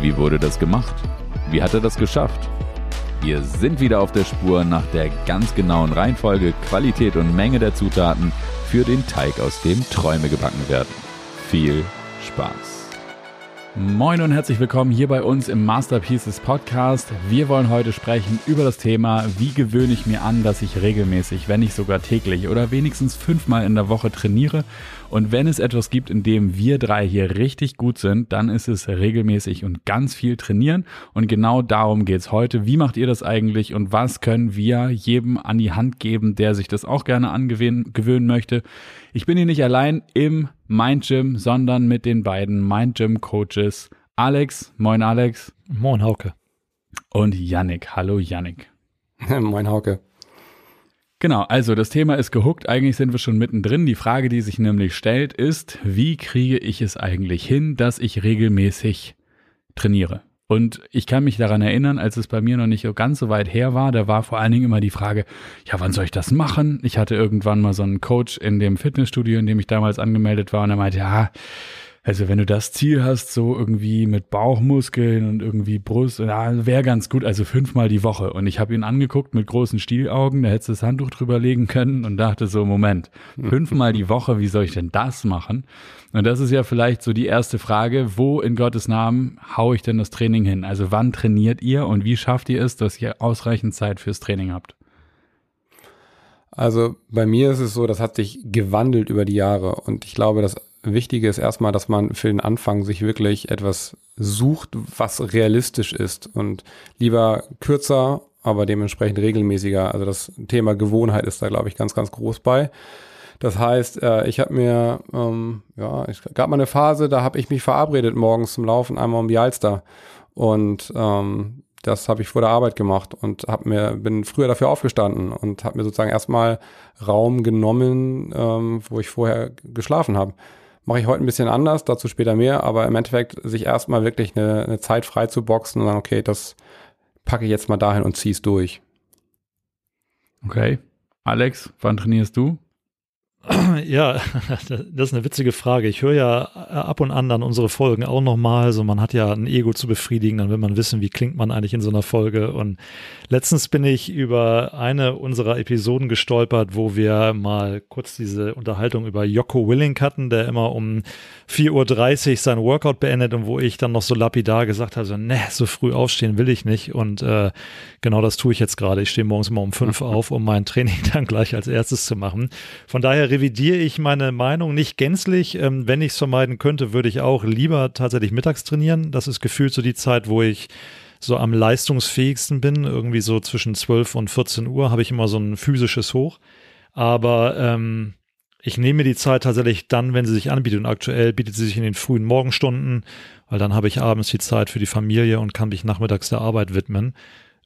Wie wurde das gemacht? Wie hat er das geschafft? Wir sind wieder auf der Spur nach der ganz genauen Reihenfolge, Qualität und Menge der Zutaten für den Teig, aus dem Träume gebacken werden. Viel Spaß! Moin und herzlich willkommen hier bei uns im Masterpieces Podcast. Wir wollen heute sprechen über das Thema, wie gewöhne ich mir an, dass ich regelmäßig, wenn nicht sogar täglich oder wenigstens fünfmal in der Woche trainiere. Und wenn es etwas gibt, in dem wir drei hier richtig gut sind, dann ist es regelmäßig und ganz viel trainieren. Und genau darum geht's heute. Wie macht ihr das eigentlich und was können wir jedem an die Hand geben, der sich das auch gerne angewöhnen möchte? Ich bin hier nicht allein im Mind Gym, sondern mit den beiden Mind Gym Coaches Alex. Moin Alex. Moin Hauke. Und Yannick. Hallo Yannick. Moin Hauke. Genau, also das Thema ist gehuckt, eigentlich sind wir schon mittendrin. Die Frage, die sich nämlich stellt, ist, wie kriege ich es eigentlich hin, dass ich regelmäßig trainiere? Und ich kann mich daran erinnern, als es bei mir noch nicht ganz so weit her war, da war vor allen Dingen immer die Frage, ja, wann soll ich das machen? Ich hatte irgendwann mal so einen Coach in dem Fitnessstudio, in dem ich damals angemeldet war, und er meinte, ja, also wenn du das Ziel hast, so irgendwie mit Bauchmuskeln und irgendwie Brust, ja, wäre ganz gut, also fünfmal die Woche. Und ich habe ihn angeguckt mit großen Stielaugen, da hättest du das Handtuch drüber legen können und dachte so, Moment, fünfmal die Woche, wie soll ich denn das machen? Und das ist ja vielleicht so die erste Frage, wo in Gottes Namen haue ich denn das Training hin? Also wann trainiert ihr und wie schafft ihr es, dass ihr ausreichend Zeit fürs Training habt? Also bei mir ist es so, das hat sich gewandelt über die Jahre und ich glaube, das Wichtige ist erstmal, dass man für den Anfang sich wirklich etwas sucht, was realistisch ist und lieber kürzer, aber dementsprechend regelmäßiger. Also das Thema Gewohnheit ist da, glaube ich, ganz, ganz groß bei. Das heißt, äh, ich habe mir, ähm, ja, es gab mal eine Phase, da habe ich mich verabredet morgens zum Laufen einmal um die Alster und ähm, das habe ich vor der Arbeit gemacht und hab mir bin früher dafür aufgestanden und habe mir sozusagen erstmal Raum genommen, ähm, wo ich vorher geschlafen habe. Mache ich heute ein bisschen anders, dazu später mehr, aber im Endeffekt sich erstmal wirklich eine, eine Zeit frei zu boxen und sagen, okay, das packe ich jetzt mal dahin und zieh's durch. Okay. Alex, wann trainierst du? Ja, das ist eine witzige Frage. Ich höre ja ab und an dann unsere Folgen auch nochmal. Also man hat ja ein Ego zu befriedigen, dann will man wissen, wie klingt man eigentlich in so einer Folge. Und letztens bin ich über eine unserer Episoden gestolpert, wo wir mal kurz diese Unterhaltung über Jocko Willing hatten, der immer um 4.30 Uhr sein Workout beendet und wo ich dann noch so lapidar gesagt habe, so, ne, so früh aufstehen will ich nicht. Und äh, genau das tue ich jetzt gerade. Ich stehe morgens mal um fünf auf, um mein Training dann gleich als erstes zu machen. Von daher revidiere ich meine Meinung nicht gänzlich. Ähm, wenn ich es vermeiden könnte, würde ich auch lieber tatsächlich mittags trainieren. Das ist gefühlt so die Zeit, wo ich so am leistungsfähigsten bin. Irgendwie so zwischen 12 und 14 Uhr habe ich immer so ein physisches Hoch. Aber ähm, ich nehme die Zeit tatsächlich dann, wenn sie sich anbietet. Und aktuell bietet sie sich in den frühen Morgenstunden, weil dann habe ich abends die Zeit für die Familie und kann mich nachmittags der Arbeit widmen.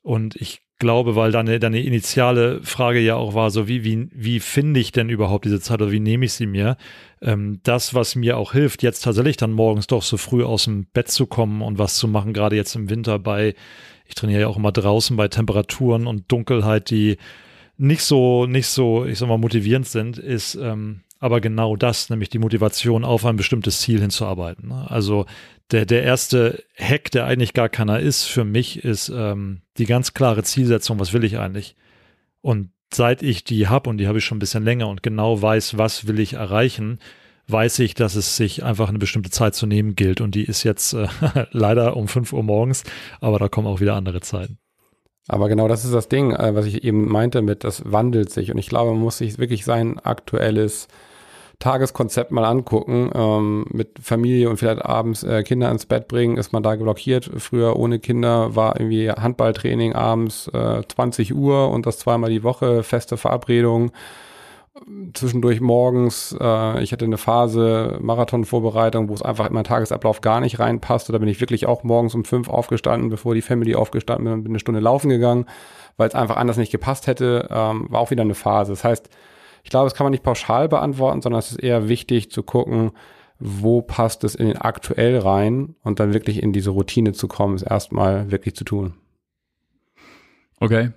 Und ich glaube, weil deine, deine initiale Frage ja auch war, so wie, wie, wie finde ich denn überhaupt diese Zeit oder wie nehme ich sie mir? Ähm, das, was mir auch hilft, jetzt tatsächlich dann morgens doch so früh aus dem Bett zu kommen und was zu machen, gerade jetzt im Winter bei, ich trainiere ja auch immer draußen bei Temperaturen und Dunkelheit, die nicht so, nicht so, ich sag mal, motivierend sind, ist ähm, aber genau das, nämlich die Motivation, auf ein bestimmtes Ziel hinzuarbeiten. Ne? Also der, der erste Hack, der eigentlich gar keiner ist für mich, ist ähm, die ganz klare Zielsetzung, was will ich eigentlich? Und seit ich die habe, und die habe ich schon ein bisschen länger und genau weiß, was will ich erreichen, weiß ich, dass es sich einfach eine bestimmte Zeit zu nehmen gilt. Und die ist jetzt äh, leider um 5 Uhr morgens, aber da kommen auch wieder andere Zeiten. Aber genau das ist das Ding, äh, was ich eben meinte mit, das wandelt sich. Und ich glaube, man muss sich wirklich sein aktuelles Tageskonzept mal angucken. Ähm, mit Familie und vielleicht abends äh, Kinder ins Bett bringen, ist man da blockiert. Früher ohne Kinder war irgendwie Handballtraining abends äh, 20 Uhr und das zweimal die Woche, feste Verabredung. Zwischendurch morgens, äh, ich hatte eine Phase Marathonvorbereitung, wo es einfach in meinen Tagesablauf gar nicht reinpasste. Da bin ich wirklich auch morgens um fünf aufgestanden, bevor die Family aufgestanden bin, bin eine Stunde laufen gegangen, weil es einfach anders nicht gepasst hätte. Ähm, war auch wieder eine Phase. Das heißt, ich glaube, das kann man nicht pauschal beantworten, sondern es ist eher wichtig zu gucken, wo passt es in den aktuell rein und dann wirklich in diese Routine zu kommen, ist erstmal wirklich zu tun. Okay.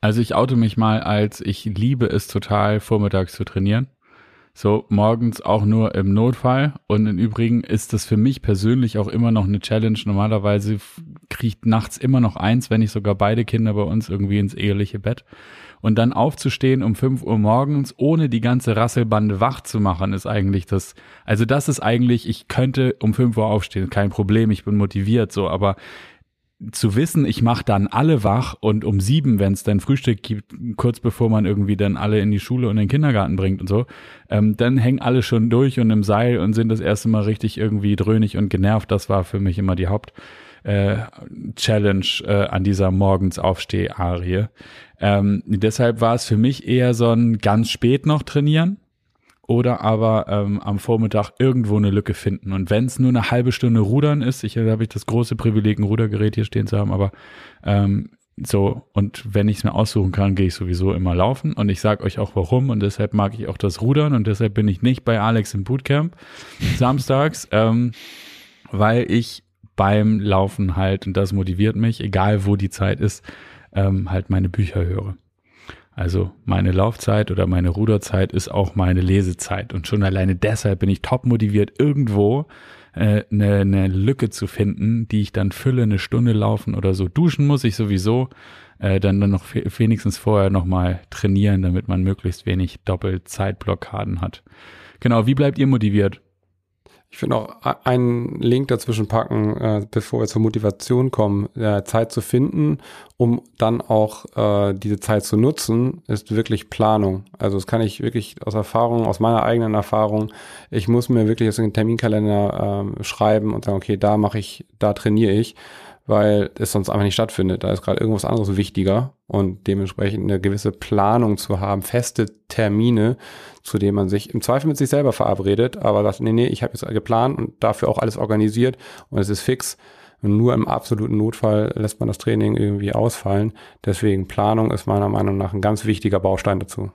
Also ich oute mich mal als, ich liebe es total, vormittags zu trainieren. So morgens auch nur im Notfall. Und im Übrigen ist das für mich persönlich auch immer noch eine Challenge. Normalerweise kriegt nachts immer noch eins, wenn nicht sogar beide Kinder bei uns irgendwie ins eheliche Bett. Und dann aufzustehen um 5 Uhr morgens, ohne die ganze Rasselbande wach zu machen, ist eigentlich das, also das ist eigentlich, ich könnte um 5 Uhr aufstehen, kein Problem, ich bin motiviert, so, aber zu wissen, ich mache dann alle wach und um sieben, wenn es dann Frühstück gibt, kurz bevor man irgendwie dann alle in die Schule und in den Kindergarten bringt und so, ähm, dann hängen alle schon durch und im Seil und sind das erste Mal richtig irgendwie dröhnig und genervt. Das war für mich immer die Haupt äh, Challenge äh, an dieser Morgensaufsteh-Arie. Ähm, deshalb war es für mich eher so ein ganz spät noch trainieren oder aber ähm, am Vormittag irgendwo eine Lücke finden. Und wenn es nur eine halbe Stunde Rudern ist, ich habe ich das große Privileg, ein Rudergerät hier stehen zu haben, aber ähm, so, und wenn ich es mir aussuchen kann, gehe ich sowieso immer laufen. Und ich sage euch auch warum. Und deshalb mag ich auch das Rudern. Und deshalb bin ich nicht bei Alex im Bootcamp samstags, ähm, weil ich beim Laufen halt, und das motiviert mich, egal wo die Zeit ist, ähm, halt meine Bücher höre. Also meine Laufzeit oder meine Ruderzeit ist auch meine Lesezeit. Und schon alleine deshalb bin ich top motiviert, irgendwo äh, eine, eine Lücke zu finden, die ich dann fülle, eine Stunde laufen oder so. Duschen muss ich sowieso, äh, dann, dann noch wenigstens vorher nochmal trainieren, damit man möglichst wenig Doppelzeitblockaden hat. Genau, wie bleibt ihr motiviert? Ich finde auch einen Link dazwischen packen, äh, bevor wir zur Motivation kommen, äh, Zeit zu finden, um dann auch äh, diese Zeit zu nutzen, ist wirklich Planung. Also das kann ich wirklich aus Erfahrung, aus meiner eigenen Erfahrung, ich muss mir wirklich jetzt einen Terminkalender äh, schreiben und sagen, okay, da mache ich, da trainiere ich weil es sonst einfach nicht stattfindet. Da ist gerade irgendwas anderes wichtiger und dementsprechend eine gewisse Planung zu haben, feste Termine, zu denen man sich im Zweifel mit sich selber verabredet, aber sagt, nee, nee, ich habe jetzt geplant und dafür auch alles organisiert und es ist fix. Und nur im absoluten Notfall lässt man das Training irgendwie ausfallen. Deswegen Planung ist meiner Meinung nach ein ganz wichtiger Baustein dazu.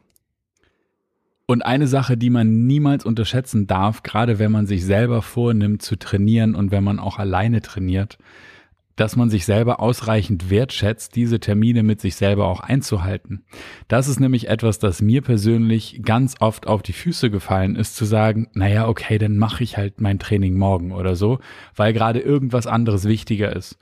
Und eine Sache, die man niemals unterschätzen darf, gerade wenn man sich selber vornimmt zu trainieren und wenn man auch alleine trainiert, dass man sich selber ausreichend wertschätzt, diese Termine mit sich selber auch einzuhalten. Das ist nämlich etwas, das mir persönlich ganz oft auf die Füße gefallen ist, zu sagen, naja, okay, dann mache ich halt mein Training morgen oder so, weil gerade irgendwas anderes wichtiger ist.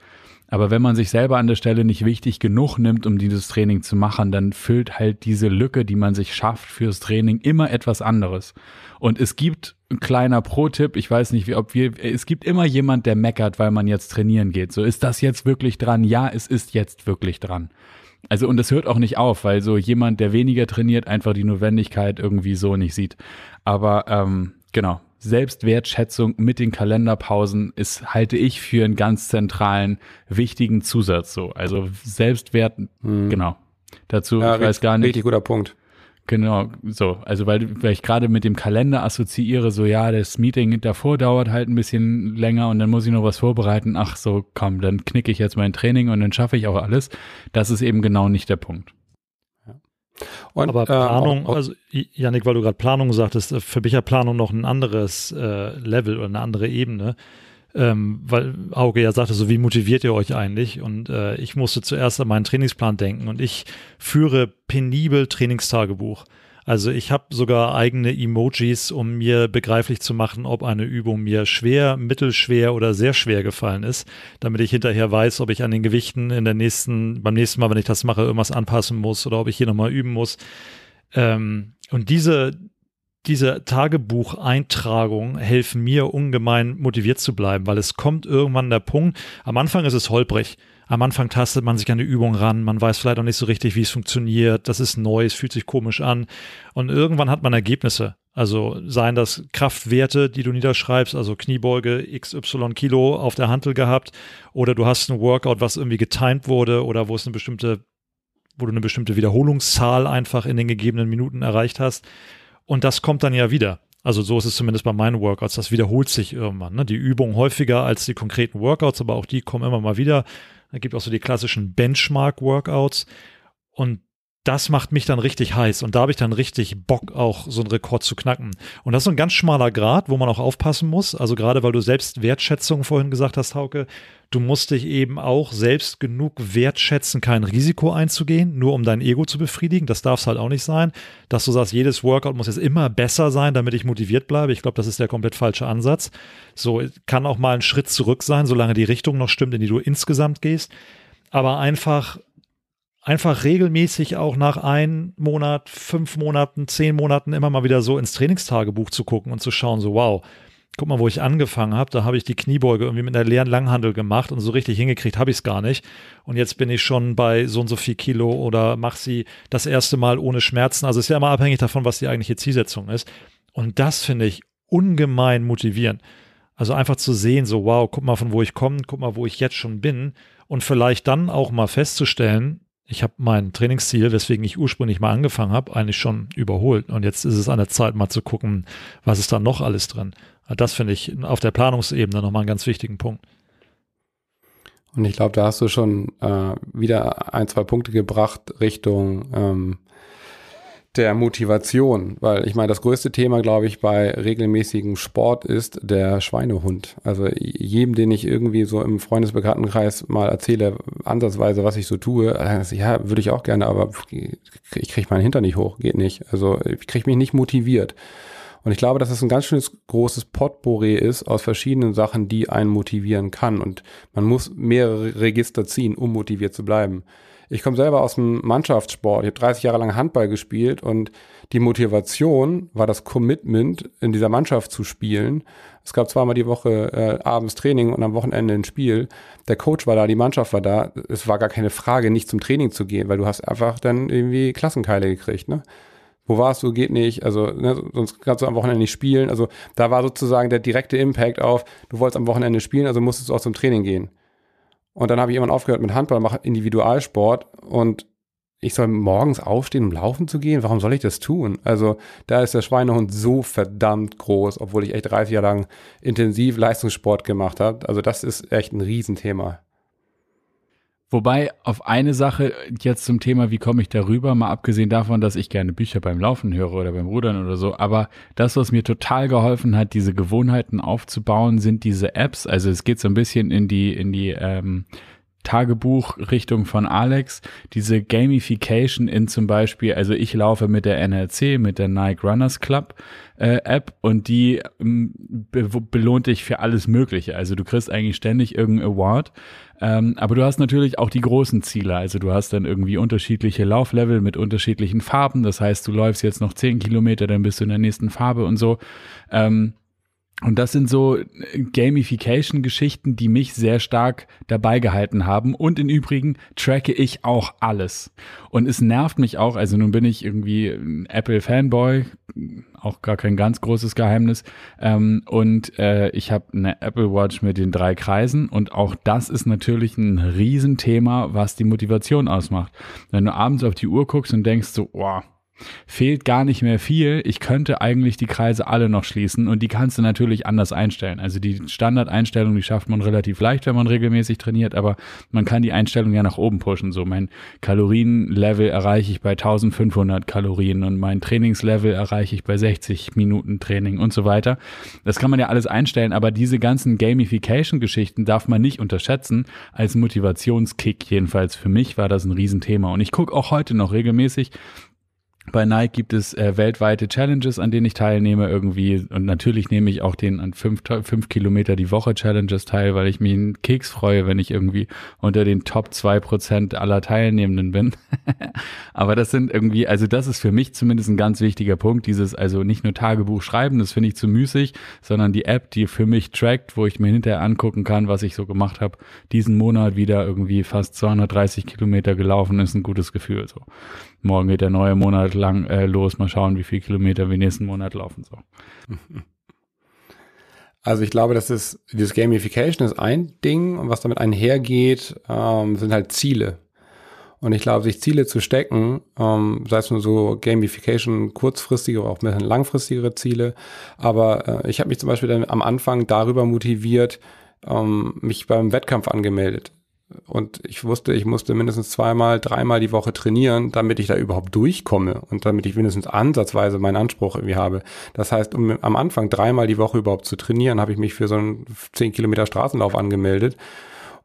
Aber wenn man sich selber an der Stelle nicht wichtig genug nimmt, um dieses Training zu machen, dann füllt halt diese Lücke, die man sich schafft fürs Training, immer etwas anderes. Und es gibt ein kleiner Pro-Tipp, ich weiß nicht, wie, ob wir, es gibt immer jemand, der meckert, weil man jetzt trainieren geht. So, ist das jetzt wirklich dran? Ja, es ist jetzt wirklich dran. Also, und es hört auch nicht auf, weil so jemand, der weniger trainiert, einfach die Notwendigkeit irgendwie so nicht sieht. Aber ähm, genau, Selbstwertschätzung mit den Kalenderpausen ist, halte ich für einen ganz zentralen, wichtigen Zusatz so. Also Selbstwert, hm. genau. Dazu, ja, ich weiß gar nicht. Richtig guter Punkt. Genau, so. Also weil, weil ich gerade mit dem Kalender assoziiere, so ja, das Meeting davor dauert halt ein bisschen länger und dann muss ich noch was vorbereiten. Ach so, komm, dann knicke ich jetzt mein Training und dann schaffe ich auch alles. Das ist eben genau nicht der Punkt. Und, Aber Planung, äh, auch, also Janik, weil du gerade Planung sagtest, äh, für mich ja Planung noch ein anderes äh, Level oder eine andere Ebene. Ähm, weil Auge ja sagte, so wie motiviert ihr euch eigentlich? Und äh, ich musste zuerst an meinen Trainingsplan denken und ich führe penibel Trainingstagebuch. Also ich habe sogar eigene Emojis, um mir begreiflich zu machen, ob eine Übung mir schwer, mittelschwer oder sehr schwer gefallen ist, damit ich hinterher weiß, ob ich an den Gewichten in der nächsten, beim nächsten Mal, wenn ich das mache, irgendwas anpassen muss oder ob ich hier nochmal üben muss. Ähm, und diese, diese Tagebucheintragungen helfen mir ungemein motiviert zu bleiben, weil es kommt irgendwann der Punkt, am Anfang ist es holprig. Am Anfang tastet man sich an die Übung ran, man weiß vielleicht auch nicht so richtig, wie es funktioniert, das ist neu, es fühlt sich komisch an und irgendwann hat man Ergebnisse. Also seien das Kraftwerte, die du niederschreibst, also Kniebeuge XY Kilo auf der Hantel gehabt oder du hast ein Workout, was irgendwie getimed wurde oder wo es eine bestimmte, wo du eine bestimmte Wiederholungszahl einfach in den gegebenen Minuten erreicht hast. Und das kommt dann ja wieder. Also so ist es zumindest bei meinen Workouts. Das wiederholt sich irgendwann. Ne? Die Übung häufiger als die konkreten Workouts, aber auch die kommen immer mal wieder. Da gibt auch so die klassischen Benchmark-Workouts. Und das macht mich dann richtig heiß. Und da habe ich dann richtig Bock, auch so einen Rekord zu knacken. Und das ist so ein ganz schmaler Grad, wo man auch aufpassen muss. Also gerade weil du selbst Wertschätzung vorhin gesagt hast, Hauke, Du musst dich eben auch selbst genug wertschätzen, kein Risiko einzugehen, nur um dein Ego zu befriedigen. Das darf es halt auch nicht sein, dass du sagst, jedes Workout muss jetzt immer besser sein, damit ich motiviert bleibe. Ich glaube, das ist der komplett falsche Ansatz. So kann auch mal ein Schritt zurück sein, solange die Richtung noch stimmt, in die du insgesamt gehst. Aber einfach einfach regelmäßig auch nach einem Monat, fünf Monaten, zehn Monaten immer mal wieder so ins Trainingstagebuch zu gucken und zu schauen, so wow, guck mal, wo ich angefangen habe, da habe ich die Kniebeuge irgendwie mit einer leeren Langhandel gemacht und so richtig hingekriegt habe ich es gar nicht. Und jetzt bin ich schon bei so und so viel Kilo oder mache sie das erste Mal ohne Schmerzen. Also ist ja immer abhängig davon, was die eigentliche Zielsetzung ist. Und das finde ich ungemein motivierend. Also einfach zu sehen, so wow, guck mal, von wo ich komme, guck mal, wo ich jetzt schon bin und vielleicht dann auch mal festzustellen, ich habe mein Trainingsziel, weswegen ich ursprünglich mal angefangen habe, eigentlich schon überholt. Und jetzt ist es an der Zeit, mal zu gucken, was ist da noch alles drin. Das finde ich auf der Planungsebene nochmal einen ganz wichtigen Punkt. Und ich glaube, da hast du schon äh, wieder ein, zwei Punkte gebracht Richtung ähm, der Motivation, weil ich meine, das größte Thema, glaube ich, bei regelmäßigem Sport ist der Schweinehund. Also jedem, den ich irgendwie so im Freundesbekanntenkreis mal erzähle, ansatzweise, was ich so tue, ja, würde ich auch gerne, aber ich kriege meinen Hintern nicht hoch, geht nicht. Also ich kriege mich nicht motiviert. Und ich glaube, dass es ein ganz schönes großes Potpourri ist aus verschiedenen Sachen, die einen motivieren kann. Und man muss mehrere Register ziehen, um motiviert zu bleiben. Ich komme selber aus dem Mannschaftssport. Ich habe 30 Jahre lang Handball gespielt und die Motivation war das Commitment, in dieser Mannschaft zu spielen. Es gab zweimal die Woche äh, abends Training und am Wochenende ein Spiel. Der Coach war da, die Mannschaft war da. Es war gar keine Frage, nicht zum Training zu gehen, weil du hast einfach dann irgendwie Klassenkeile gekriegt. Ne? Wo warst du? Geht nicht. Also, ne, sonst kannst du am Wochenende nicht spielen. Also, da war sozusagen der direkte Impact auf, du wolltest am Wochenende spielen, also musstest du auch zum Training gehen. Und dann habe ich irgendwann aufgehört mit Handball, mache Individualsport und ich soll morgens aufstehen, um laufen zu gehen? Warum soll ich das tun? Also da ist der Schweinehund so verdammt groß, obwohl ich echt 30 Jahre lang intensiv Leistungssport gemacht habe. Also das ist echt ein Riesenthema. Wobei auf eine Sache jetzt zum Thema, wie komme ich darüber, mal abgesehen davon, dass ich gerne Bücher beim Laufen höre oder beim Rudern oder so, aber das, was mir total geholfen hat, diese Gewohnheiten aufzubauen, sind diese Apps. Also es geht so ein bisschen in die, in die ähm, Tagebuch-Richtung von Alex, diese Gamification in zum Beispiel, also ich laufe mit der NLC, mit der Nike Runners Club äh, App und die ähm, be belohnt dich für alles Mögliche. Also du kriegst eigentlich ständig irgendeinen Award ähm, aber du hast natürlich auch die großen Ziele. Also du hast dann irgendwie unterschiedliche Lauflevel mit unterschiedlichen Farben. Das heißt, du läufst jetzt noch zehn Kilometer, dann bist du in der nächsten Farbe und so. Ähm, und das sind so Gamification-Geschichten, die mich sehr stark dabei gehalten haben. Und im Übrigen tracke ich auch alles. Und es nervt mich auch, also nun bin ich irgendwie ein Apple-Fanboy, auch gar kein ganz großes Geheimnis. Ähm, und äh, ich habe eine Apple Watch mit den drei Kreisen und auch das ist natürlich ein Riesenthema, was die Motivation ausmacht. Wenn du abends auf die Uhr guckst und denkst so, wow, fehlt gar nicht mehr viel. Ich könnte eigentlich die Kreise alle noch schließen und die kannst du natürlich anders einstellen. Also die Standardeinstellung, die schafft man relativ leicht, wenn man regelmäßig trainiert, aber man kann die Einstellung ja nach oben pushen. So mein Kalorienlevel erreiche ich bei 1500 Kalorien und mein Trainingslevel erreiche ich bei 60 Minuten Training und so weiter. Das kann man ja alles einstellen, aber diese ganzen Gamification-Geschichten darf man nicht unterschätzen. Als Motivationskick jedenfalls für mich war das ein Riesenthema und ich gucke auch heute noch regelmäßig bei Nike gibt es äh, weltweite Challenges, an denen ich teilnehme irgendwie. Und natürlich nehme ich auch den an fünf, fünf Kilometer die Woche Challenges teil, weil ich mich einen Keks freue, wenn ich irgendwie unter den Top zwei Prozent aller Teilnehmenden bin. Aber das sind irgendwie, also das ist für mich zumindest ein ganz wichtiger Punkt. Dieses, also nicht nur Tagebuch schreiben, das finde ich zu müßig, sondern die App, die für mich trackt, wo ich mir hinterher angucken kann, was ich so gemacht habe. Diesen Monat wieder irgendwie fast 230 Kilometer gelaufen, ist ein gutes Gefühl. So morgen geht der neue Monat lang äh, los. Mal schauen, wie viele Kilometer wir nächsten Monat laufen. So. Also ich glaube, das ist, dieses Gamification ist ein Ding und was damit einhergeht, ähm, sind halt Ziele. Und ich glaube, sich Ziele zu stecken, ähm, sei es nur so Gamification, kurzfristige, aber auch ein langfristigere Ziele. Aber äh, ich habe mich zum Beispiel dann am Anfang darüber motiviert, ähm, mich beim Wettkampf angemeldet. Und ich wusste, ich musste mindestens zweimal, dreimal die Woche trainieren, damit ich da überhaupt durchkomme und damit ich mindestens ansatzweise meinen Anspruch irgendwie habe. Das heißt, um am Anfang dreimal die Woche überhaupt zu trainieren, habe ich mich für so einen 10 Kilometer Straßenlauf angemeldet.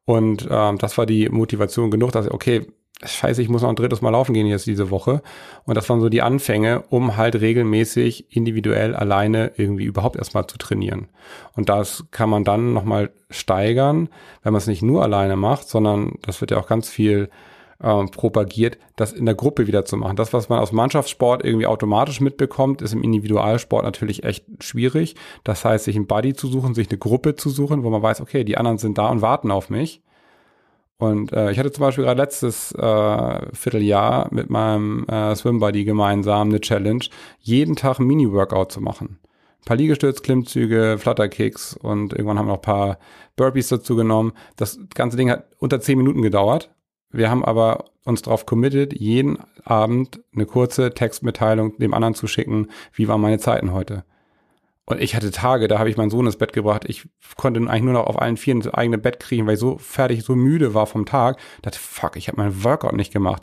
Und ähm, das war die Motivation genug, dass, okay, scheiße, ich muss noch ein drittes Mal laufen gehen jetzt diese Woche. Und das waren so die Anfänge, um halt regelmäßig individuell alleine irgendwie überhaupt erstmal zu trainieren. Und das kann man dann nochmal steigern, wenn man es nicht nur alleine macht, sondern das wird ja auch ganz viel äh, propagiert, das in der Gruppe wieder zu machen. Das, was man aus Mannschaftssport irgendwie automatisch mitbekommt, ist im Individualsport natürlich echt schwierig. Das heißt, sich einen Buddy zu suchen, sich eine Gruppe zu suchen, wo man weiß, okay, die anderen sind da und warten auf mich und äh, ich hatte zum Beispiel gerade letztes äh, Vierteljahr mit meinem äh, Swimbuddy gemeinsam eine Challenge, jeden Tag ein Mini-Workout zu machen. Ein paar Liegestütz, Klimmzüge, Flutterkicks und irgendwann haben wir noch ein paar Burpees dazu genommen. Das ganze Ding hat unter zehn Minuten gedauert. Wir haben aber uns darauf committed, jeden Abend eine kurze Textmitteilung dem anderen zu schicken, wie waren meine Zeiten heute. Und ich hatte Tage, da habe ich meinen Sohn ins Bett gebracht. Ich konnte eigentlich nur noch auf allen Vieren ins eigene Bett kriegen, weil ich so fertig, so müde war vom Tag. Ich dachte, fuck, ich habe meinen Workout nicht gemacht.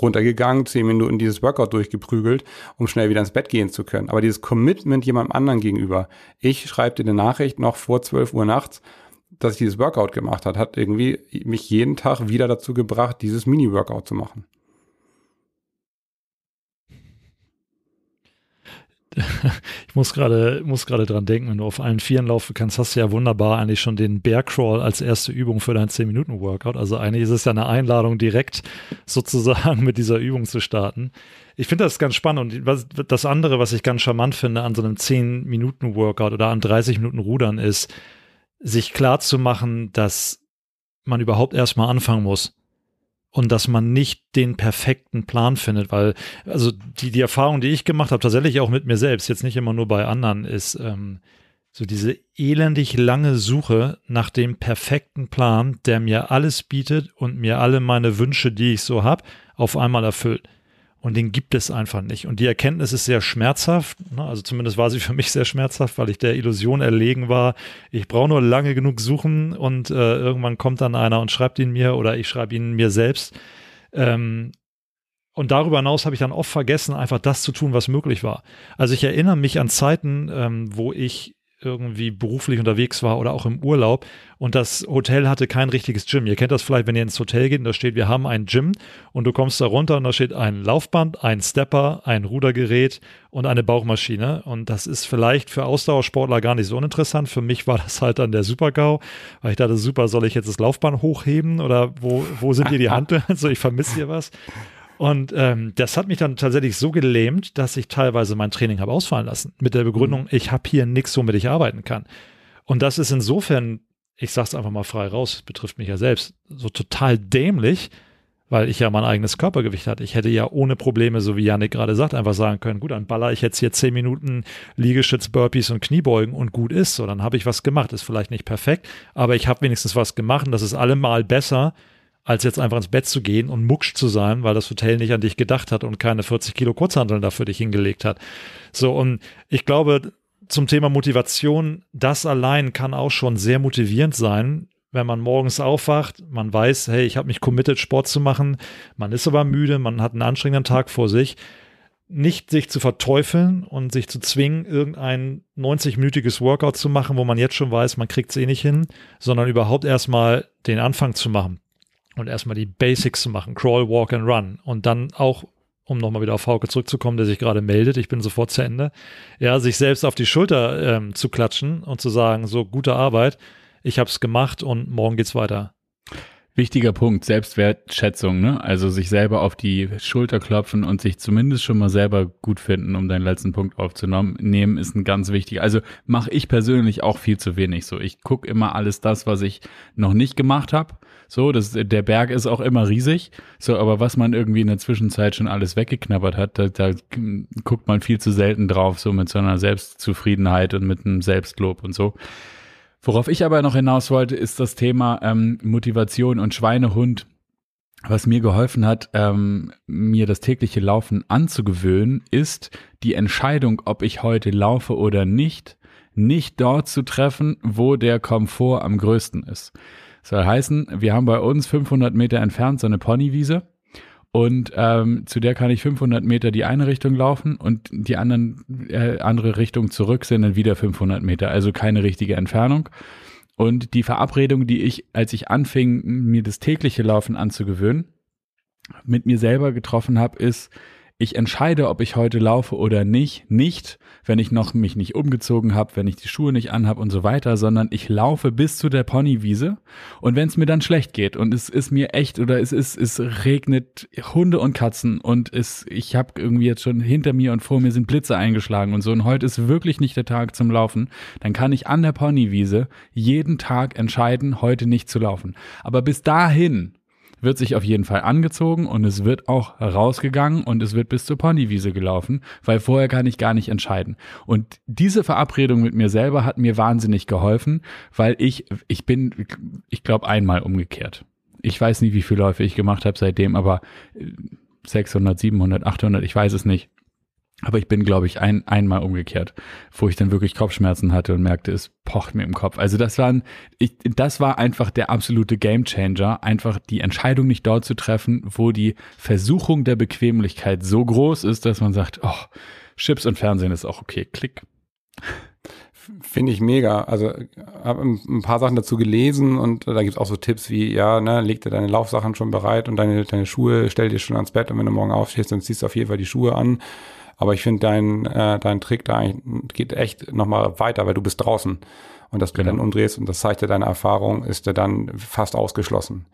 Runtergegangen, zehn Minuten dieses Workout durchgeprügelt, um schnell wieder ins Bett gehen zu können. Aber dieses Commitment jemandem anderen gegenüber. Ich schreibe dir eine Nachricht noch vor 12 Uhr nachts, dass ich dieses Workout gemacht hat, hat irgendwie mich jeden Tag wieder dazu gebracht, dieses Mini-Workout zu machen. ich muss gerade muss gerade dran denken, wenn du auf allen Vieren laufen kannst, hast du ja wunderbar eigentlich schon den Bear Crawl als erste Übung für dein 10 Minuten Workout. Also eigentlich ist es ja eine Einladung direkt sozusagen mit dieser Übung zu starten. Ich finde das ganz spannend und was, das andere, was ich ganz charmant finde an so einem 10 Minuten Workout oder an 30 Minuten Rudern ist, sich klar zu machen, dass man überhaupt erstmal anfangen muss und dass man nicht den perfekten Plan findet, weil also die, die Erfahrung, die ich gemacht habe, tatsächlich auch mit mir selbst, jetzt nicht immer nur bei anderen, ist ähm, so diese elendig lange Suche nach dem perfekten Plan, der mir alles bietet und mir alle meine Wünsche, die ich so habe, auf einmal erfüllt. Und den gibt es einfach nicht. Und die Erkenntnis ist sehr schmerzhaft. Ne? Also zumindest war sie für mich sehr schmerzhaft, weil ich der Illusion erlegen war. Ich brauche nur lange genug suchen und äh, irgendwann kommt dann einer und schreibt ihn mir oder ich schreibe ihn mir selbst. Ähm, und darüber hinaus habe ich dann oft vergessen, einfach das zu tun, was möglich war. Also ich erinnere mich an Zeiten, ähm, wo ich irgendwie beruflich unterwegs war oder auch im Urlaub und das Hotel hatte kein richtiges Gym. Ihr kennt das vielleicht, wenn ihr ins Hotel geht und da steht, wir haben ein Gym und du kommst da runter und da steht ein Laufband, ein Stepper, ein Rudergerät und eine Bauchmaschine und das ist vielleicht für Ausdauersportler gar nicht so uninteressant. Für mich war das halt dann der Super-GAU, weil ich dachte, super, soll ich jetzt das Laufband hochheben oder wo, wo sind hier die Handeln? so, ich vermisse hier was. Und ähm, das hat mich dann tatsächlich so gelähmt, dass ich teilweise mein Training habe ausfallen lassen. Mit der Begründung, mhm. ich habe hier nichts, womit ich arbeiten kann. Und das ist insofern, ich sag's einfach mal frei raus, betrifft mich ja selbst, so total dämlich, weil ich ja mein eigenes Körpergewicht hatte. Ich hätte ja ohne Probleme, so wie Janik gerade sagt, einfach sagen können, gut, dann baller ich jetzt hier zehn Minuten Liegestütz, Burpees und Kniebeugen und gut ist. So, dann habe ich was gemacht. Ist vielleicht nicht perfekt, aber ich habe wenigstens was gemacht und das ist allemal besser, als jetzt einfach ins Bett zu gehen und mucksch zu sein, weil das Hotel nicht an dich gedacht hat und keine 40 Kilo Kurzhandeln dafür dich hingelegt hat. So, und ich glaube, zum Thema Motivation, das allein kann auch schon sehr motivierend sein, wenn man morgens aufwacht, man weiß, hey, ich habe mich committed, Sport zu machen, man ist aber müde, man hat einen anstrengenden Tag vor sich, nicht sich zu verteufeln und sich zu zwingen, irgendein 90-minütiges Workout zu machen, wo man jetzt schon weiß, man kriegt es eh nicht hin, sondern überhaupt erstmal den Anfang zu machen und erstmal die Basics zu machen, Crawl, Walk and Run und dann auch um nochmal wieder auf Hauke zurückzukommen, der sich gerade meldet, ich bin sofort zu Ende, ja, sich selbst auf die Schulter ähm, zu klatschen und zu sagen, so gute Arbeit, ich habe es gemacht und morgen geht's weiter. Wichtiger Punkt, Selbstwertschätzung, ne? Also sich selber auf die Schulter klopfen und sich zumindest schon mal selber gut finden, um deinen letzten Punkt aufzunehmen, ist ein ganz wichtiger. Also mache ich persönlich auch viel zu wenig so. Ich gucke immer alles das, was ich noch nicht gemacht habe. So, das, der Berg ist auch immer riesig. So, aber was man irgendwie in der Zwischenzeit schon alles weggeknabbert hat, da, da guckt man viel zu selten drauf, so mit so einer Selbstzufriedenheit und mit einem Selbstlob und so. Worauf ich aber noch hinaus wollte, ist das Thema ähm, Motivation und Schweinehund. Was mir geholfen hat, ähm, mir das tägliche Laufen anzugewöhnen, ist die Entscheidung, ob ich heute laufe oder nicht, nicht dort zu treffen, wo der Komfort am größten ist. Soll heißen, wir haben bei uns 500 Meter entfernt so eine Ponywiese und ähm, zu der kann ich 500 Meter die eine Richtung laufen und die anderen äh, andere Richtung zurück sind dann wieder 500 Meter, also keine richtige Entfernung. Und die Verabredung, die ich, als ich anfing, mir das tägliche Laufen anzugewöhnen, mit mir selber getroffen habe, ist, ich entscheide, ob ich heute laufe oder nicht, nicht, wenn ich noch mich nicht umgezogen habe, wenn ich die Schuhe nicht anhab und so weiter, sondern ich laufe bis zu der Ponywiese und wenn es mir dann schlecht geht und es ist mir echt oder es ist es regnet Hunde und Katzen und es ich habe irgendwie jetzt schon hinter mir und vor mir sind Blitze eingeschlagen und so und heute ist wirklich nicht der Tag zum Laufen, dann kann ich an der Ponywiese jeden Tag entscheiden, heute nicht zu laufen. Aber bis dahin wird sich auf jeden Fall angezogen und es wird auch rausgegangen und es wird bis zur Ponywiese gelaufen, weil vorher kann ich gar nicht entscheiden. Und diese Verabredung mit mir selber hat mir wahnsinnig geholfen, weil ich, ich bin, ich glaube, einmal umgekehrt. Ich weiß nicht, wie viele Läufe ich gemacht habe seitdem, aber 600, 700, 800, ich weiß es nicht. Aber ich bin, glaube ich, ein, einmal umgekehrt, wo ich dann wirklich Kopfschmerzen hatte und merkte, es pocht mir im Kopf. Also das waren, ich, das war einfach der absolute Gamechanger, einfach die Entscheidung nicht dort zu treffen, wo die Versuchung der Bequemlichkeit so groß ist, dass man sagt, oh, Chips und Fernsehen ist auch okay, klick. Finde ich mega. Also habe ein paar Sachen dazu gelesen und da gibt es auch so Tipps wie, ja, ne, leg dir deine Laufsachen schon bereit und deine, deine Schuhe, stell dir schon ans Bett und wenn du morgen aufstehst, dann ziehst du auf jeden Fall die Schuhe an aber ich finde dein, äh, dein Trick da geht echt nochmal weiter, weil du bist draußen. Und dass du genau. dann umdrehst und das zeigt dir deine Erfahrung, ist dir dann fast ausgeschlossen.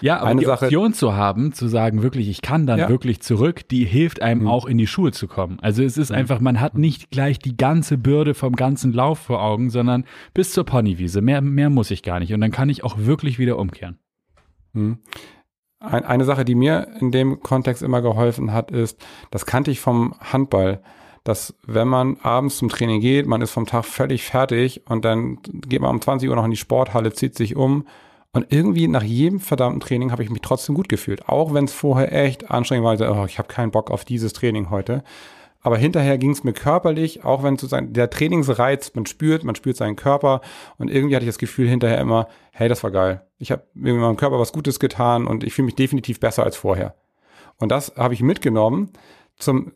Ja, aber Eine die Sache, Option zu haben, zu sagen, wirklich, ich kann dann ja. wirklich zurück, die hilft einem mhm. auch in die Schuhe zu kommen. Also es ist mhm. einfach, man hat nicht gleich die ganze Bürde vom ganzen Lauf vor Augen, sondern bis zur Ponywiese. Mehr, mehr muss ich gar nicht. Und dann kann ich auch wirklich wieder umkehren. Mhm. Ein, eine Sache, die mir in dem Kontext immer geholfen hat, ist, das kannte ich vom Handball, dass wenn man abends zum Training geht, man ist vom Tag völlig fertig und dann geht man um 20 Uhr noch in die Sporthalle, zieht sich um und irgendwie nach jedem verdammten Training habe ich mich trotzdem gut gefühlt, auch wenn es vorher echt anstrengend war. Oh, ich habe keinen Bock auf dieses Training heute. Aber hinterher ging es mir körperlich, auch wenn sozusagen der Trainingsreiz, man spürt, man spürt seinen Körper und irgendwie hatte ich das Gefühl hinterher immer, hey, das war geil. Ich habe meinem Körper was Gutes getan und ich fühle mich definitiv besser als vorher. Und das habe ich mitgenommen zum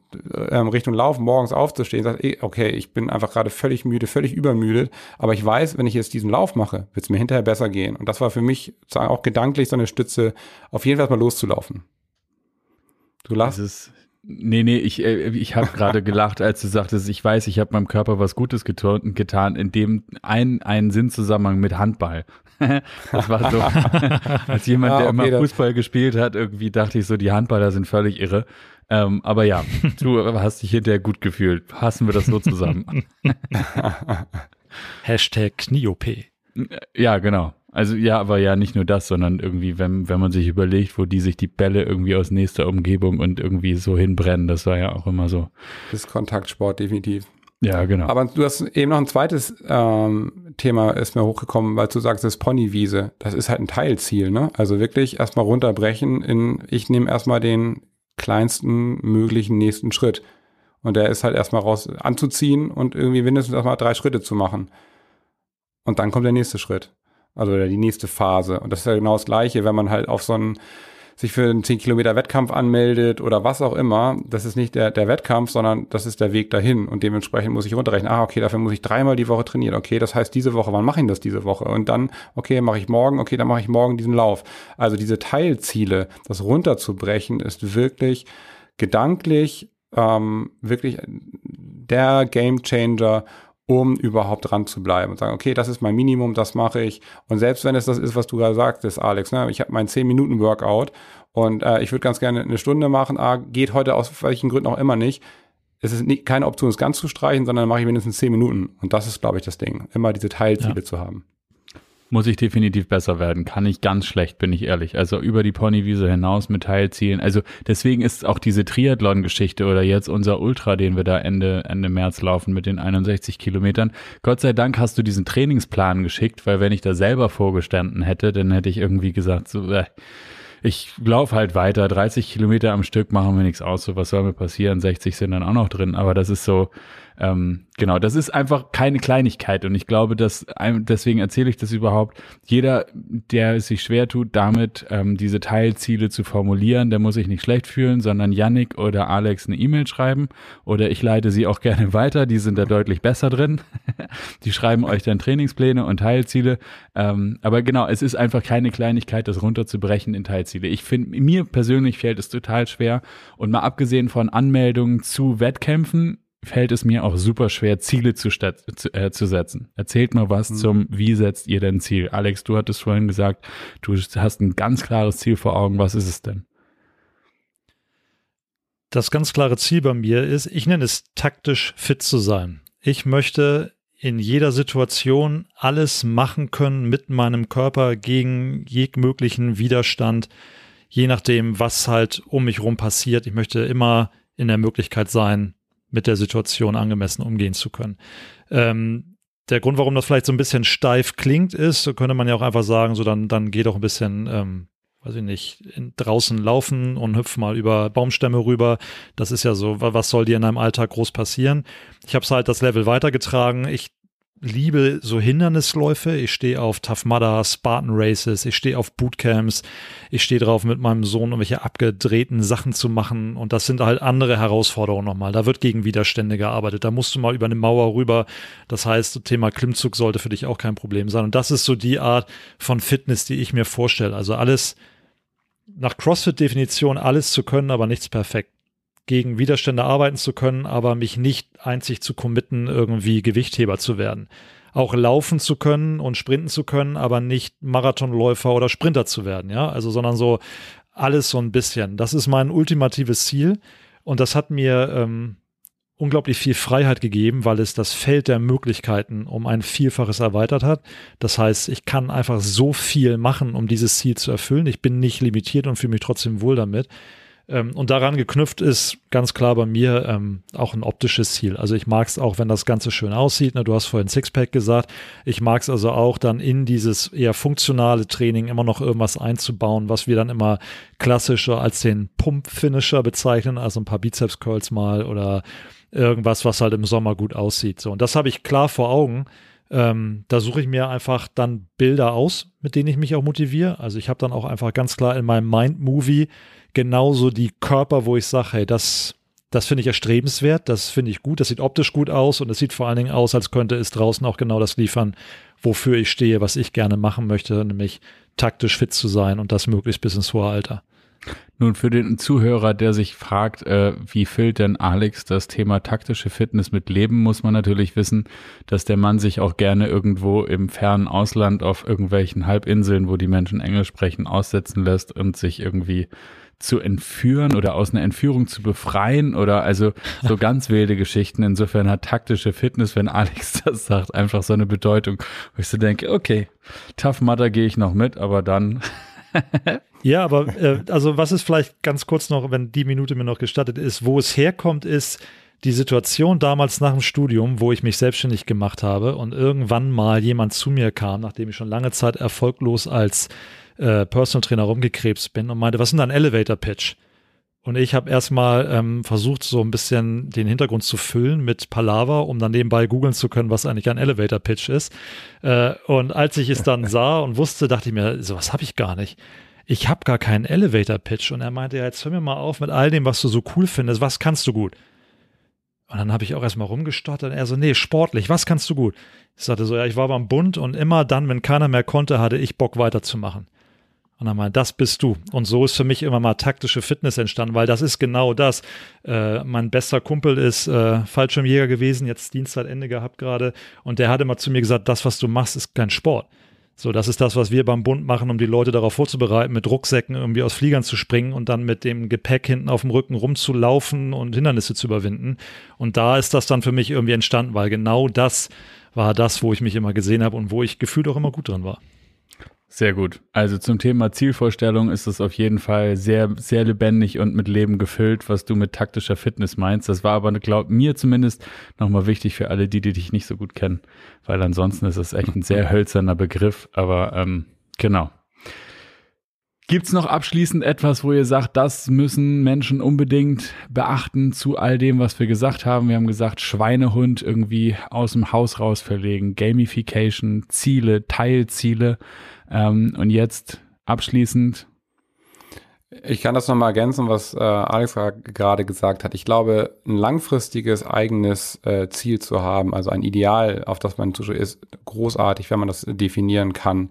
ähm, Richtung Lauf morgens aufzustehen, sagt, okay, ich bin einfach gerade völlig müde, völlig übermüdet, aber ich weiß, wenn ich jetzt diesen Lauf mache, wird es mir hinterher besser gehen. Und das war für mich auch gedanklich so eine Stütze, auf jeden Fall mal loszulaufen. Du lachst. Nee, nee, ich, äh, ich habe gerade gelacht, als du sagtest, ich weiß, ich habe meinem Körper was Gutes getan, getan in dem ein, einen Sinnzusammenhang mit Handball. das war so, als jemand, ah, der okay, immer Fußball gespielt hat, irgendwie dachte ich so, die Handballer sind völlig irre. Ähm, aber ja, du hast dich hinterher gut gefühlt. Hassen wir das so zusammen. Hashtag KnieOP. Ja, genau. Also ja, aber ja nicht nur das, sondern irgendwie, wenn, wenn man sich überlegt, wo die sich die Bälle irgendwie aus nächster Umgebung und irgendwie so hinbrennen, das war ja auch immer so. Das ist Kontaktsport, definitiv. Ja, genau. Aber du hast eben noch ein zweites ähm, Thema ist mir hochgekommen, weil du sagst, das Ponywiese, das ist halt ein Teilziel, ne? Also wirklich erstmal runterbrechen in, ich nehme erstmal den kleinsten möglichen nächsten Schritt. Und der ist halt erstmal raus anzuziehen und irgendwie mindestens erstmal drei Schritte zu machen. Und dann kommt der nächste Schritt also die nächste Phase. Und das ist ja genau das Gleiche, wenn man halt auf so einen sich für einen 10 Kilometer Wettkampf anmeldet oder was auch immer, das ist nicht der, der Wettkampf, sondern das ist der Weg dahin. Und dementsprechend muss ich runterrechnen, ah, okay, dafür muss ich dreimal die Woche trainieren. Okay, das heißt diese Woche, wann mache ich das diese Woche? Und dann, okay, mache ich morgen, okay, dann mache ich morgen diesen Lauf. Also diese Teilziele, das runterzubrechen, ist wirklich gedanklich ähm, wirklich der Game Changer um überhaupt dran zu bleiben und sagen, okay, das ist mein Minimum, das mache ich. Und selbst wenn es das ist, was du gerade sagtest, Alex, ne, ich habe meinen 10-Minuten-Workout und äh, ich würde ganz gerne eine Stunde machen, ah, geht heute aus welchen Gründen auch immer nicht. Es ist nicht, keine Option, es ganz zu streichen, sondern mache ich mindestens 10 Minuten. Und das ist, glaube ich, das Ding, immer diese Teilziele ja. zu haben. Muss ich definitiv besser werden. Kann ich ganz schlecht, bin ich ehrlich. Also über die Ponywiese hinaus mit Teilzielen. Also deswegen ist auch diese Triathlon-Geschichte oder jetzt unser Ultra, den wir da Ende, Ende März laufen mit den 61 Kilometern. Gott sei Dank hast du diesen Trainingsplan geschickt, weil wenn ich da selber vorgestanden hätte, dann hätte ich irgendwie gesagt, so, äh, ich laufe halt weiter, 30 Kilometer am Stück machen mir nichts aus, so was soll mir passieren, 60 sind dann auch noch drin, aber das ist so, ähm, genau, das ist einfach keine Kleinigkeit und ich glaube, dass deswegen erzähle ich das überhaupt. Jeder, der sich schwer tut, damit ähm, diese Teilziele zu formulieren, der muss sich nicht schlecht fühlen, sondern Yannick oder Alex eine E-Mail schreiben oder ich leite sie auch gerne weiter. Die sind da deutlich besser drin. die schreiben euch dann Trainingspläne und Teilziele. Ähm, aber genau, es ist einfach keine Kleinigkeit, das runterzubrechen in Teilziele. Ich finde, mir persönlich fällt es total schwer und mal abgesehen von Anmeldungen zu Wettkämpfen fällt es mir auch super schwer, Ziele zu, zu, äh, zu setzen. Erzählt mal was mhm. zum, wie setzt ihr denn Ziel? Alex, du hattest vorhin gesagt, du hast ein ganz klares Ziel vor Augen. Was ist es denn? Das ganz klare Ziel bei mir ist, ich nenne es taktisch fit zu sein. Ich möchte in jeder Situation alles machen können mit meinem Körper gegen jeglichen Widerstand, je nachdem, was halt um mich rum passiert. Ich möchte immer in der Möglichkeit sein, mit der Situation angemessen umgehen zu können. Ähm, der Grund, warum das vielleicht so ein bisschen steif klingt, ist, so könnte man ja auch einfach sagen, so dann, dann geh doch ein bisschen, ähm, weiß ich nicht, in, draußen laufen und hüpf mal über Baumstämme rüber. Das ist ja so, was soll dir in deinem Alltag groß passieren? Ich habe es halt das Level weitergetragen. Ich liebe so Hindernisläufe. Ich stehe auf Tough Mudder, Spartan Races, ich stehe auf Bootcamps, ich stehe drauf, mit meinem Sohn irgendwelche abgedrehten Sachen zu machen. Und das sind halt andere Herausforderungen nochmal. Da wird gegen Widerstände gearbeitet. Da musst du mal über eine Mauer rüber. Das heißt, Thema Klimmzug sollte für dich auch kein Problem sein. Und das ist so die Art von Fitness, die ich mir vorstelle. Also alles nach CrossFit-Definition alles zu können, aber nichts perfekt gegen Widerstände arbeiten zu können, aber mich nicht einzig zu committen, irgendwie Gewichtheber zu werden. Auch laufen zu können und sprinten zu können, aber nicht Marathonläufer oder Sprinter zu werden, ja, also sondern so alles so ein bisschen. Das ist mein ultimatives Ziel und das hat mir ähm, unglaublich viel Freiheit gegeben, weil es das Feld der Möglichkeiten um ein Vielfaches erweitert hat. Das heißt, ich kann einfach so viel machen, um dieses Ziel zu erfüllen. Ich bin nicht limitiert und fühle mich trotzdem wohl damit. Ähm, und daran geknüpft ist ganz klar bei mir ähm, auch ein optisches Ziel. Also ich mag es auch, wenn das Ganze schön aussieht. Ne? Du hast vorhin Sixpack gesagt. Ich mag es also auch dann in dieses eher funktionale Training immer noch irgendwas einzubauen, was wir dann immer klassischer als den Pump-Finisher bezeichnen. Also ein paar Bizeps-Curls mal oder irgendwas, was halt im Sommer gut aussieht. So, und das habe ich klar vor Augen. Ähm, da suche ich mir einfach dann Bilder aus, mit denen ich mich auch motiviere. Also ich habe dann auch einfach ganz klar in meinem Mind-Movie genauso die Körper, wo ich sage, hey, das, das finde ich erstrebenswert, das finde ich gut, das sieht optisch gut aus und es sieht vor allen Dingen aus, als könnte es draußen auch genau das liefern, wofür ich stehe, was ich gerne machen möchte, nämlich taktisch fit zu sein und das möglichst bis ins hohe Alter. Nun, für den Zuhörer, der sich fragt, äh, wie füllt denn Alex das Thema taktische Fitness mit Leben, muss man natürlich wissen, dass der Mann sich auch gerne irgendwo im fernen Ausland auf irgendwelchen Halbinseln, wo die Menschen Englisch sprechen, aussetzen lässt und sich irgendwie zu entführen oder aus einer Entführung zu befreien oder also so ganz wilde Geschichten. Insofern hat taktische Fitness, wenn Alex das sagt, einfach so eine Bedeutung, wo ich so denke, okay, Tough Mudder gehe ich noch mit, aber dann. ja, aber äh, also was ist vielleicht ganz kurz noch, wenn die Minute mir noch gestattet ist, wo es herkommt, ist, die Situation damals nach dem Studium, wo ich mich selbstständig gemacht habe und irgendwann mal jemand zu mir kam, nachdem ich schon lange Zeit erfolglos als äh, Personal Trainer rumgekrebst bin und meinte, was ist denn ein Elevator Pitch? Und ich habe erstmal ähm, versucht, so ein bisschen den Hintergrund zu füllen mit Palaver, um dann nebenbei googeln zu können, was eigentlich ein Elevator Pitch ist. Äh, und als ich es dann sah und wusste, dachte ich mir, sowas habe ich gar nicht. Ich habe gar keinen Elevator Pitch. Und er meinte, ja, jetzt hör mir mal auf mit all dem, was du so cool findest. Was kannst du gut? Und dann habe ich auch erstmal rumgestottert. Und er so, nee, sportlich, was kannst du gut? Ich sagte so, ja, ich war beim Bund und immer dann, wenn keiner mehr konnte, hatte ich Bock weiterzumachen. Und dann mal, das bist du. Und so ist für mich immer mal taktische Fitness entstanden, weil das ist genau das. Äh, mein bester Kumpel ist äh, Fallschirmjäger gewesen, jetzt Dienstzeitende gehabt gerade. Und der hat immer zu mir gesagt, das, was du machst, ist kein Sport. So, das ist das, was wir beim Bund machen, um die Leute darauf vorzubereiten, mit Rucksäcken irgendwie aus Fliegern zu springen und dann mit dem Gepäck hinten auf dem Rücken rumzulaufen und Hindernisse zu überwinden. Und da ist das dann für mich irgendwie entstanden, weil genau das war das, wo ich mich immer gesehen habe und wo ich gefühlt auch immer gut drin war. Sehr gut. Also zum Thema Zielvorstellung ist es auf jeden Fall sehr, sehr lebendig und mit Leben gefüllt, was du mit taktischer Fitness meinst. Das war aber, glaub mir zumindest, nochmal wichtig für alle die, die dich nicht so gut kennen, weil ansonsten ist es echt ein sehr hölzerner Begriff, aber ähm, genau. Gibt's noch abschließend etwas, wo ihr sagt, das müssen Menschen unbedingt beachten zu all dem, was wir gesagt haben? Wir haben gesagt, Schweinehund irgendwie aus dem Haus raus verlegen, Gamification, Ziele, Teilziele. Ähm, und jetzt abschließend. Ich kann das nochmal ergänzen, was äh, Alex gerade gesagt hat. Ich glaube, ein langfristiges eigenes äh, Ziel zu haben, also ein Ideal, auf das man zuschaut, ist großartig, wenn man das definieren kann.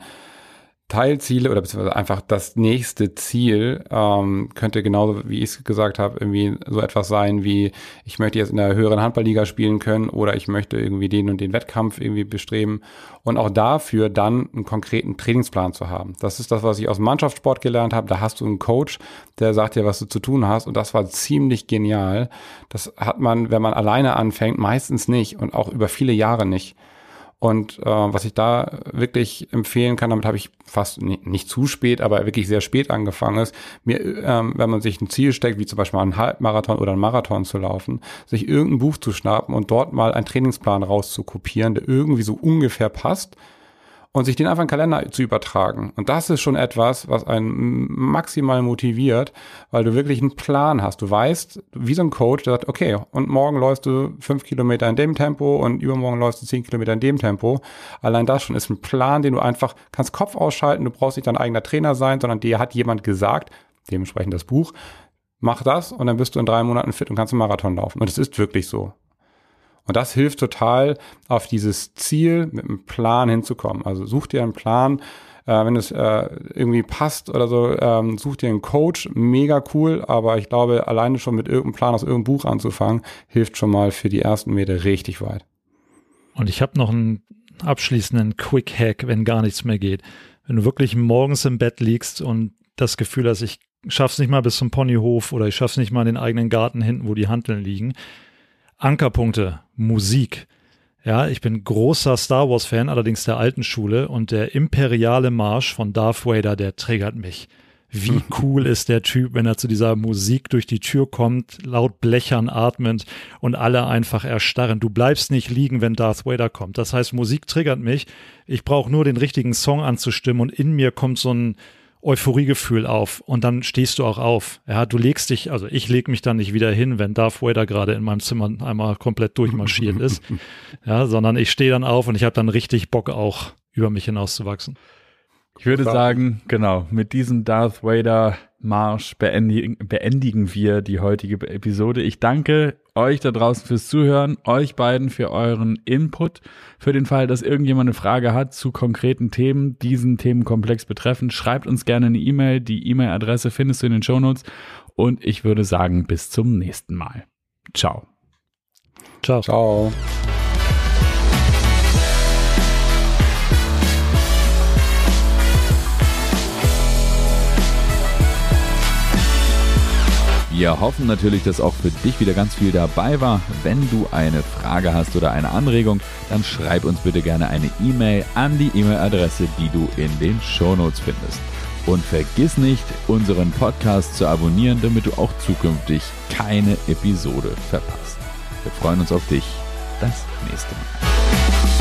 Teilziele oder beziehungsweise einfach das nächste Ziel ähm, könnte genauso, wie ich es gesagt habe, irgendwie so etwas sein wie, ich möchte jetzt in der höheren Handballliga spielen können oder ich möchte irgendwie den und den Wettkampf irgendwie bestreben und auch dafür dann einen konkreten Trainingsplan zu haben. Das ist das, was ich aus Mannschaftssport gelernt habe. Da hast du einen Coach, der sagt dir, was du zu tun hast und das war ziemlich genial. Das hat man, wenn man alleine anfängt, meistens nicht und auch über viele Jahre nicht. Und äh, was ich da wirklich empfehlen kann, damit habe ich fast nicht, nicht, zu spät, aber wirklich sehr spät angefangen ist, mir, ähm, wenn man sich ein Ziel steckt, wie zum Beispiel einen Halbmarathon oder einen Marathon zu laufen, sich irgendein Buch zu schnappen und dort mal einen Trainingsplan rauszukopieren, der irgendwie so ungefähr passt und sich den einfach in den Kalender zu übertragen. Und das ist schon etwas, was einen maximal motiviert, weil du wirklich einen Plan hast. Du weißt, wie so ein Coach, der sagt, okay, und morgen läufst du fünf Kilometer in dem Tempo und übermorgen läufst du zehn Kilometer in dem Tempo. Allein das schon ist ein Plan, den du einfach kannst Kopf ausschalten. Du brauchst nicht dein eigener Trainer sein, sondern dir hat jemand gesagt, dementsprechend das Buch, mach das und dann bist du in drei Monaten fit und kannst einen Marathon laufen. Und es ist wirklich so. Und das hilft total, auf dieses Ziel mit einem Plan hinzukommen. Also such dir einen Plan, äh, wenn es äh, irgendwie passt oder so, ähm, such dir einen Coach, mega cool, aber ich glaube, alleine schon mit irgendeinem Plan aus irgendeinem Buch anzufangen, hilft schon mal für die ersten Meter richtig weit. Und ich habe noch einen abschließenden Quick Hack, wenn gar nichts mehr geht. Wenn du wirklich morgens im Bett liegst und das Gefühl hast, ich schaff's nicht mal bis zum Ponyhof oder ich schaff's nicht mal in den eigenen Garten hinten, wo die Hanteln liegen, Ankerpunkte, Musik. Ja, ich bin großer Star Wars-Fan, allerdings der alten Schule und der imperiale Marsch von Darth Vader, der triggert mich. Wie cool ist der Typ, wenn er zu dieser Musik durch die Tür kommt, laut blechern, atmend und alle einfach erstarren. Du bleibst nicht liegen, wenn Darth Vader kommt. Das heißt, Musik triggert mich. Ich brauche nur den richtigen Song anzustimmen und in mir kommt so ein, Euphoriegefühl auf und dann stehst du auch auf. Ja, du legst dich, also ich leg mich dann nicht wieder hin, wenn Darth Vader gerade in meinem Zimmer einmal komplett durchmarschiert ist, ja, sondern ich stehe dann auf und ich habe dann richtig Bock auch über mich hinauszuwachsen. Ich würde sagen, genau, mit diesem Darth Vader Marsch beendigen, beendigen wir die heutige Episode. Ich danke euch da draußen fürs Zuhören, euch beiden für euren Input. Für den Fall, dass irgendjemand eine Frage hat zu konkreten Themen, diesen Themenkomplex betreffen, schreibt uns gerne eine E-Mail. Die E-Mail-Adresse findest du in den Shownotes. Und ich würde sagen, bis zum nächsten Mal. Ciao. Ciao. Ciao. Wir hoffen natürlich, dass auch für dich wieder ganz viel dabei war. Wenn du eine Frage hast oder eine Anregung, dann schreib uns bitte gerne eine E-Mail an die E-Mail-Adresse, die du in den Shownotes findest. Und vergiss nicht, unseren Podcast zu abonnieren, damit du auch zukünftig keine Episode verpasst. Wir freuen uns auf dich. Das nächste Mal.